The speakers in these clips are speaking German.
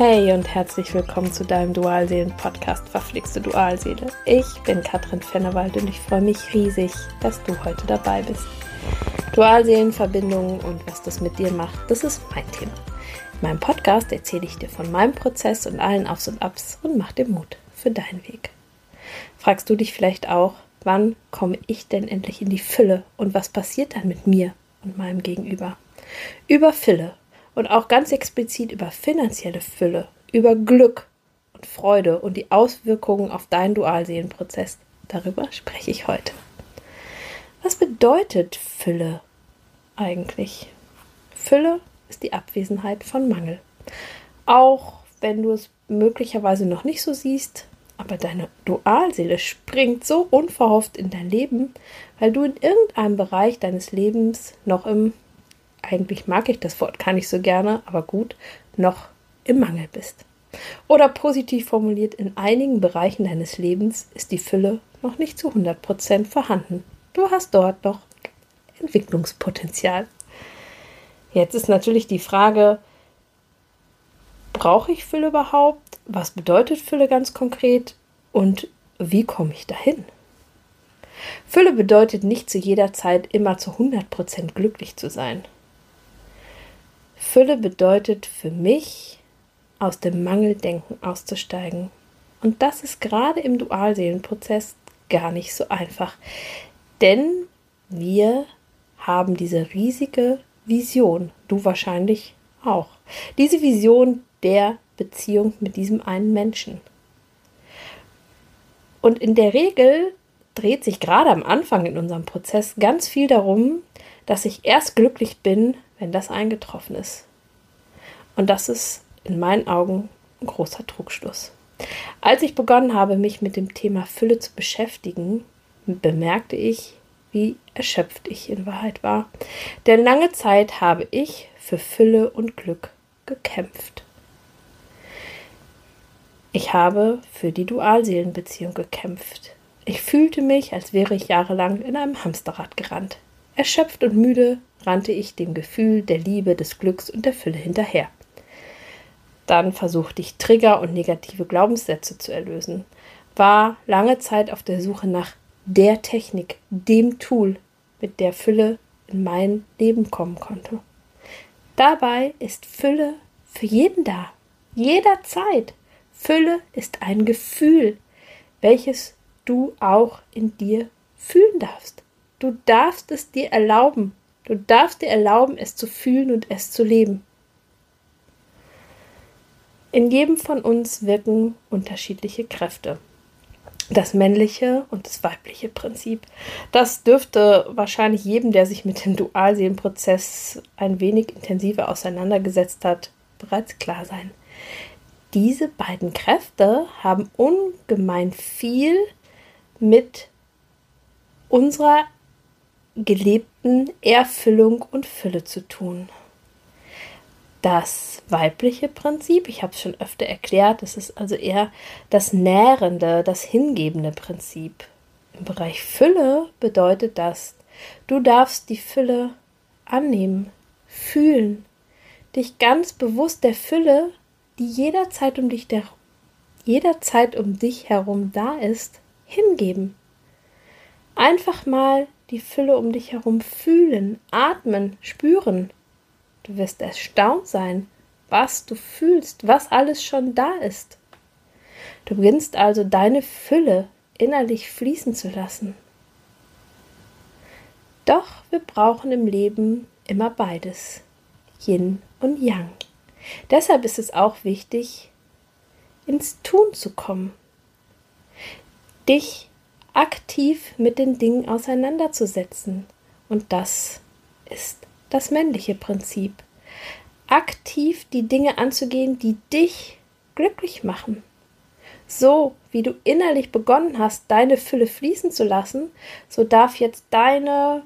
Hey und herzlich willkommen zu deinem Dualseelen-Podcast Verflixte Dualseele. Ich bin Katrin Fennewald und ich freue mich riesig, dass du heute dabei bist. Dualseelenverbindungen und was das mit dir macht, das ist mein Thema. In meinem Podcast erzähle ich dir von meinem Prozess und allen Aufs und Abs und mach dir Mut für deinen Weg. Fragst du dich vielleicht auch, wann komme ich denn endlich in die Fülle und was passiert dann mit mir und meinem Gegenüber? Über Fülle und auch ganz explizit über finanzielle Fülle, über Glück und Freude und die Auswirkungen auf deinen Dualseelenprozess. Darüber spreche ich heute. Was bedeutet Fülle eigentlich? Fülle ist die Abwesenheit von Mangel. Auch wenn du es möglicherweise noch nicht so siehst, aber deine Dualseele springt so unverhofft in dein Leben, weil du in irgendeinem Bereich deines Lebens noch im eigentlich mag ich das Wort gar nicht so gerne, aber gut, noch im Mangel bist. Oder positiv formuliert, in einigen Bereichen deines Lebens ist die Fülle noch nicht zu 100% vorhanden. Du hast dort noch Entwicklungspotenzial. Jetzt ist natürlich die Frage, brauche ich Fülle überhaupt? Was bedeutet Fülle ganz konkret? Und wie komme ich dahin? Fülle bedeutet nicht zu jeder Zeit immer zu 100% glücklich zu sein. Fülle bedeutet für mich, aus dem Mangeldenken auszusteigen. Und das ist gerade im Dualseelenprozess gar nicht so einfach. Denn wir haben diese riesige Vision, du wahrscheinlich auch. Diese Vision der Beziehung mit diesem einen Menschen. Und in der Regel dreht sich gerade am Anfang in unserem Prozess ganz viel darum, dass ich erst glücklich bin, wenn das eingetroffen ist. Und das ist in meinen Augen ein großer Trugschluss. Als ich begonnen habe, mich mit dem Thema Fülle zu beschäftigen, bemerkte ich, wie erschöpft ich in Wahrheit war. Denn lange Zeit habe ich für Fülle und Glück gekämpft. Ich habe für die Dualseelenbeziehung gekämpft. Ich fühlte mich, als wäre ich jahrelang in einem Hamsterrad gerannt. Erschöpft und müde rannte ich dem Gefühl der Liebe, des Glücks und der Fülle hinterher. Dann versuchte ich Trigger und negative Glaubenssätze zu erlösen, war lange Zeit auf der Suche nach der Technik, dem Tool, mit der Fülle in mein Leben kommen konnte. Dabei ist Fülle für jeden da, jederzeit. Fülle ist ein Gefühl, welches du auch in dir fühlen darfst. Du darfst es dir erlauben. Du darfst dir erlauben, es zu fühlen und es zu leben. In jedem von uns wirken unterschiedliche Kräfte. Das männliche und das weibliche Prinzip. Das dürfte wahrscheinlich jedem, der sich mit dem Dualseelenprozess ein wenig intensiver auseinandergesetzt hat, bereits klar sein. Diese beiden Kräfte haben ungemein viel mit unserer gelebten Erfüllung und Fülle zu tun. Das weibliche Prinzip, ich habe es schon öfter erklärt, das ist also eher das nährende, das hingebende Prinzip. Im Bereich Fülle bedeutet das, du darfst die Fülle annehmen, fühlen, dich ganz bewusst der Fülle, die jederzeit um dich, der, jederzeit um dich herum da ist, hingeben. Einfach mal die Fülle um dich herum fühlen, atmen, spüren. Du wirst erstaunt sein, was du fühlst, was alles schon da ist. Du beginnst also deine Fülle innerlich fließen zu lassen. Doch wir brauchen im Leben immer beides, Yin und Yang. Deshalb ist es auch wichtig, ins Tun zu kommen, dich aktiv mit den Dingen auseinanderzusetzen. Und das ist das männliche Prinzip. Aktiv die Dinge anzugehen, die dich glücklich machen. So wie du innerlich begonnen hast, deine Fülle fließen zu lassen, so darf jetzt deine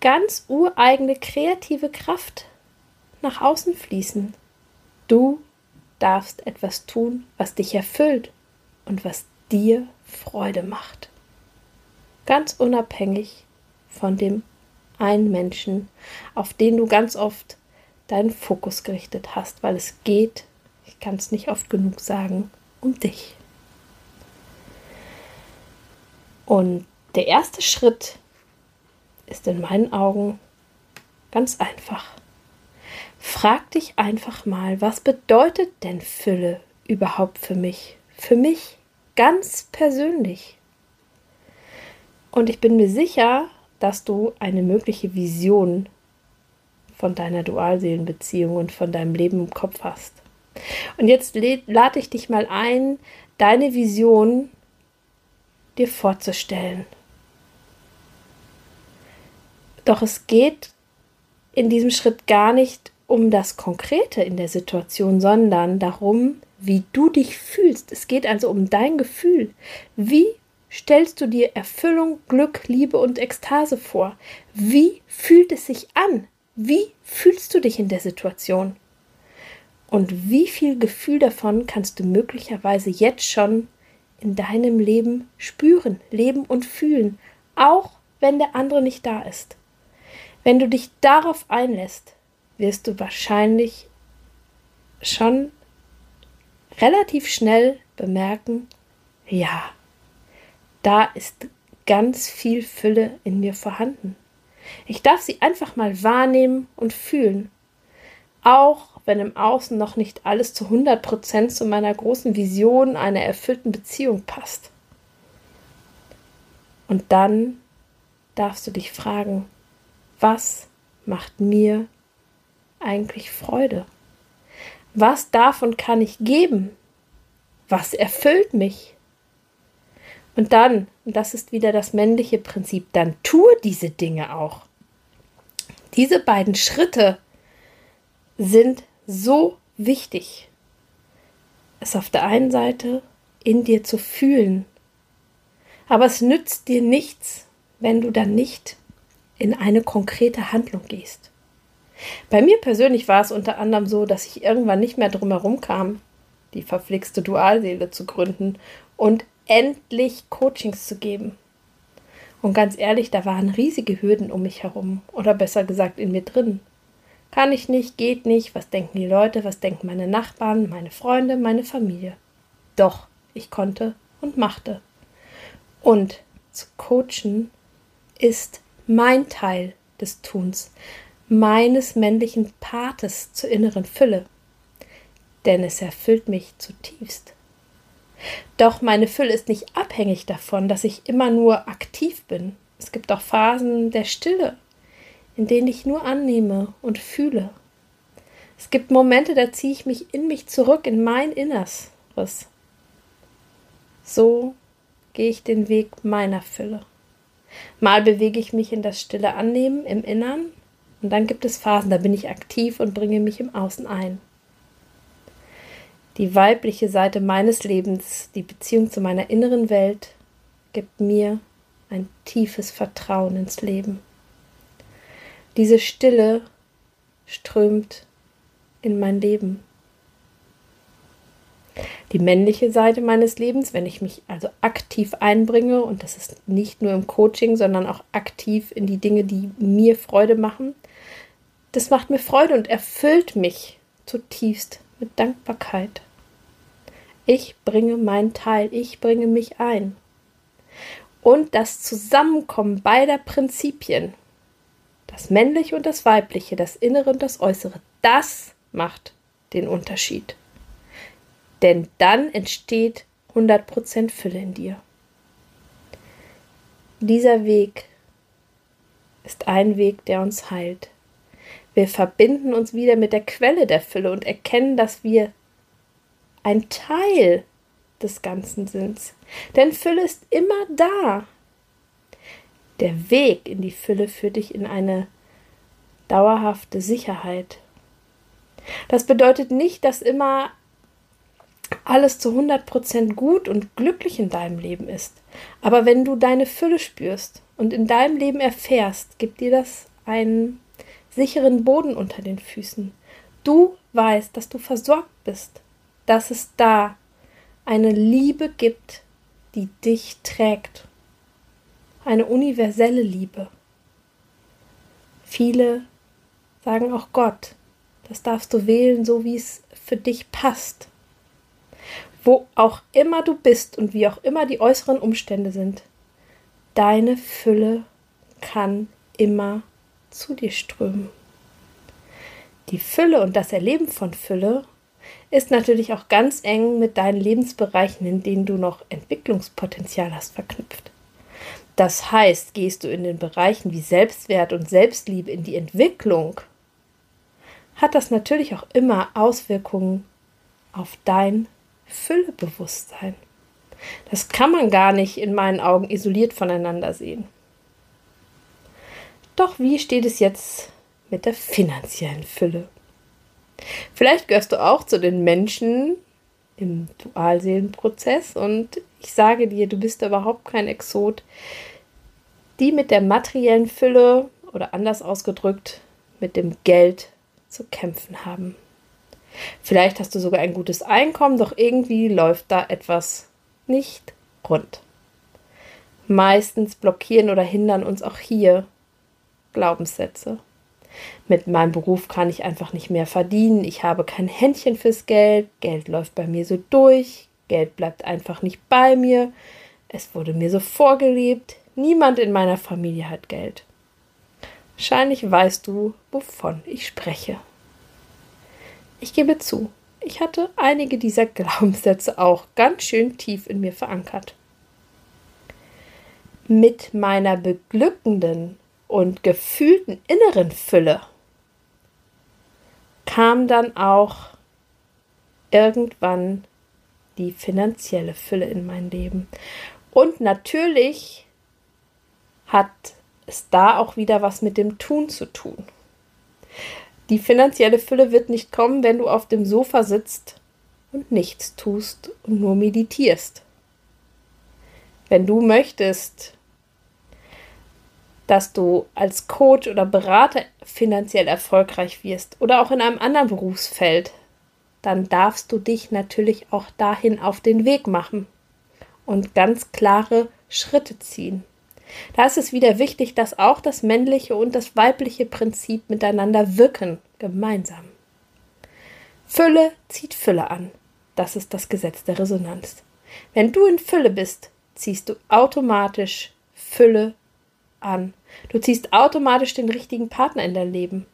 ganz ureigene kreative Kraft nach außen fließen. Du darfst etwas tun, was dich erfüllt und was dir Freude macht. Ganz unabhängig von dem einen Menschen, auf den du ganz oft deinen Fokus gerichtet hast, weil es geht ich kann es nicht oft genug sagen, um dich. Und der erste Schritt ist in meinen Augen ganz einfach. Frag dich einfach mal, was bedeutet denn Fülle überhaupt für mich? Für mich ganz persönlich. Und ich bin mir sicher, dass du eine mögliche Vision von deiner Dualseelenbeziehung und von deinem Leben im Kopf hast. Und jetzt lade ich dich mal ein, deine Vision dir vorzustellen. Doch es geht in diesem Schritt gar nicht um das Konkrete in der Situation, sondern darum, wie du dich fühlst. Es geht also um dein Gefühl. Wie stellst du dir Erfüllung, Glück, Liebe und Ekstase vor? Wie fühlt es sich an? Wie fühlst du dich in der Situation? Und wie viel Gefühl davon kannst du möglicherweise jetzt schon in deinem Leben spüren, leben und fühlen, auch wenn der andere nicht da ist? Wenn du dich darauf einlässt, wirst du wahrscheinlich schon relativ schnell bemerken, ja, da ist ganz viel Fülle in mir vorhanden. Ich darf sie einfach mal wahrnehmen und fühlen. Auch wenn im Außen noch nicht alles zu 100 Prozent zu meiner großen Vision einer erfüllten Beziehung passt. Und dann darfst du dich fragen, was macht mir eigentlich Freude? Was darf und kann ich geben? Was erfüllt mich? Und dann, und das ist wieder das männliche Prinzip, dann tue diese Dinge auch. Diese beiden Schritte sind so wichtig, es auf der einen Seite in dir zu fühlen, aber es nützt dir nichts, wenn du dann nicht in eine konkrete Handlung gehst. Bei mir persönlich war es unter anderem so, dass ich irgendwann nicht mehr drum herum kam, die verflixte Dualseele zu gründen und endlich Coachings zu geben. Und ganz ehrlich, da waren riesige Hürden um mich herum, oder besser gesagt in mir drin. Kann ich nicht, geht nicht, was denken die Leute, was denken meine Nachbarn, meine Freunde, meine Familie. Doch, ich konnte und machte. Und zu coachen ist mein Teil des Tuns, meines männlichen Pates zur inneren Fülle. Denn es erfüllt mich zutiefst. Doch meine Fülle ist nicht abhängig davon, dass ich immer nur aktiv bin. Es gibt auch Phasen der Stille, in denen ich nur annehme und fühle. Es gibt Momente, da ziehe ich mich in mich zurück, in mein Inneres. So gehe ich den Weg meiner Fülle. Mal bewege ich mich in das stille Annehmen im Innern und dann gibt es Phasen, da bin ich aktiv und bringe mich im Außen ein die weibliche Seite meines Lebens, die Beziehung zu meiner inneren Welt, gibt mir ein tiefes Vertrauen ins Leben. Diese Stille strömt in mein Leben. Die männliche Seite meines Lebens, wenn ich mich also aktiv einbringe, und das ist nicht nur im Coaching, sondern auch aktiv in die Dinge, die mir Freude machen, das macht mir Freude und erfüllt mich zutiefst mit Dankbarkeit. Ich bringe meinen Teil, ich bringe mich ein. Und das Zusammenkommen beider Prinzipien, das männliche und das weibliche, das innere und das äußere, das macht den Unterschied. Denn dann entsteht 100% Fülle in dir. Dieser Weg ist ein Weg, der uns heilt. Wir verbinden uns wieder mit der Quelle der Fülle und erkennen, dass wir ein Teil des Ganzen sind. Denn Fülle ist immer da. Der Weg in die Fülle führt dich in eine dauerhafte Sicherheit. Das bedeutet nicht, dass immer alles zu 100% gut und glücklich in deinem Leben ist. Aber wenn du deine Fülle spürst und in deinem Leben erfährst, gibt dir das einen sicheren Boden unter den Füßen. Du weißt, dass du versorgt bist, dass es da eine Liebe gibt, die dich trägt. Eine universelle Liebe. Viele sagen auch Gott. Das darfst du wählen, so wie es für dich passt. Wo auch immer du bist und wie auch immer die äußeren Umstände sind, deine Fülle kann immer zu dir strömen. Die Fülle und das Erleben von Fülle ist natürlich auch ganz eng mit deinen Lebensbereichen, in denen du noch Entwicklungspotenzial hast, verknüpft. Das heißt, gehst du in den Bereichen wie Selbstwert und Selbstliebe in die Entwicklung, hat das natürlich auch immer Auswirkungen auf dein Füllebewusstsein. Das kann man gar nicht in meinen Augen isoliert voneinander sehen. Doch wie steht es jetzt mit der finanziellen Fülle? Vielleicht gehörst du auch zu den Menschen im Dualseelenprozess und ich sage dir, du bist überhaupt kein Exot, die mit der materiellen Fülle oder anders ausgedrückt mit dem Geld zu kämpfen haben. Vielleicht hast du sogar ein gutes Einkommen, doch irgendwie läuft da etwas nicht rund. Meistens blockieren oder hindern uns auch hier Glaubenssätze. Mit meinem Beruf kann ich einfach nicht mehr verdienen. Ich habe kein Händchen fürs Geld. Geld läuft bei mir so durch. Geld bleibt einfach nicht bei mir. Es wurde mir so vorgelebt. Niemand in meiner Familie hat Geld. Wahrscheinlich weißt du, wovon ich spreche. Ich gebe zu, ich hatte einige dieser Glaubenssätze auch ganz schön tief in mir verankert. Mit meiner beglückenden und gefühlten inneren Fülle kam dann auch irgendwann die finanzielle Fülle in mein Leben. Und natürlich hat es da auch wieder was mit dem Tun zu tun. Die finanzielle Fülle wird nicht kommen, wenn du auf dem Sofa sitzt und nichts tust und nur meditierst. Wenn du möchtest, dass du als Coach oder Berater finanziell erfolgreich wirst oder auch in einem anderen Berufsfeld, dann darfst du dich natürlich auch dahin auf den Weg machen und ganz klare Schritte ziehen. Da ist es wieder wichtig, dass auch das männliche und das weibliche Prinzip miteinander wirken, gemeinsam. Fülle zieht Fülle an. Das ist das Gesetz der Resonanz. Wenn du in Fülle bist, ziehst du automatisch Fülle an. Du ziehst automatisch den richtigen Partner in dein Leben.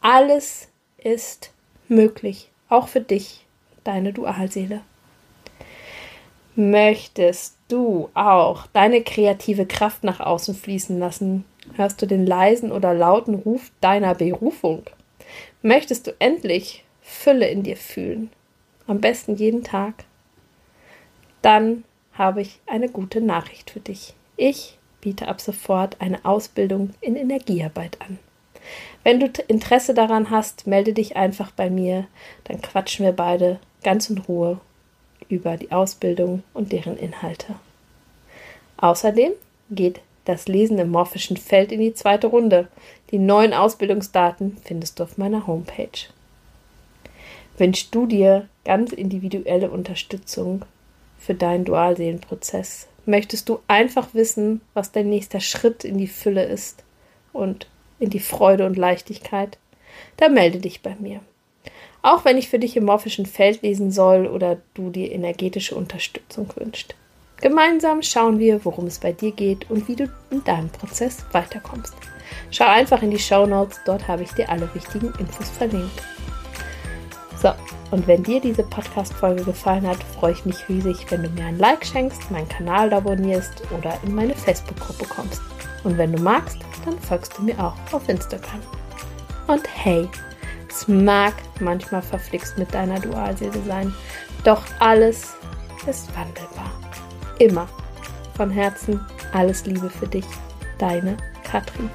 Alles ist möglich, auch für dich, deine Dualseele. Möchtest du auch deine kreative Kraft nach außen fließen lassen? Hörst du den leisen oder lauten Ruf deiner Berufung? Möchtest du endlich Fülle in dir fühlen? Am besten jeden Tag? Dann habe ich eine gute Nachricht für dich. Ich biete ab sofort eine Ausbildung in Energiearbeit an. Wenn du Interesse daran hast, melde dich einfach bei mir, dann quatschen wir beide ganz in Ruhe über die Ausbildung und deren Inhalte. Außerdem geht das Lesen im morphischen Feld in die zweite Runde. Die neuen Ausbildungsdaten findest du auf meiner Homepage. Wünschst du dir ganz individuelle Unterstützung für deinen Dualseelenprozess, möchtest du einfach wissen, was dein nächster Schritt in die Fülle ist und in die Freude und Leichtigkeit, dann melde dich bei mir. Auch wenn ich für dich im morphischen Feld lesen soll oder du dir energetische Unterstützung wünschst. Gemeinsam schauen wir, worum es bei dir geht und wie du in deinem Prozess weiterkommst. Schau einfach in die Show Notes, dort habe ich dir alle wichtigen Infos verlinkt. Und wenn dir diese Podcast-Folge gefallen hat, freue ich mich riesig, wenn du mir ein Like schenkst, meinen Kanal abonnierst oder in meine Facebook-Gruppe kommst. Und wenn du magst, dann folgst du mir auch auf Instagram. Und hey, es mag manchmal verflixt mit deiner Dualseele sein, doch alles ist wandelbar. Immer. Von Herzen alles Liebe für dich, deine Katrin.